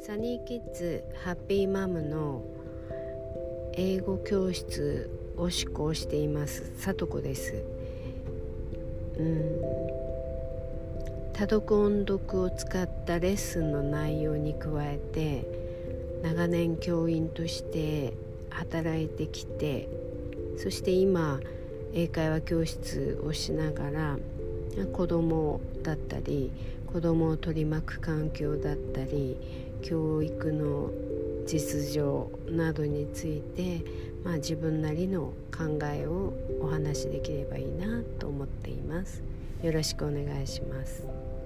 サニーキッズハッピーマムの英語教室を施行しています。さとこです。うん。多読音読を使ったレッスンの内容に加えて長年教員として働いてきてそして今英会話教室をしながら子供だったり子供を取り巻く環境だったり教育の実情などについて、まあ、自分なりの考えをお話しできればいいなと思っています。よろしくお願いします。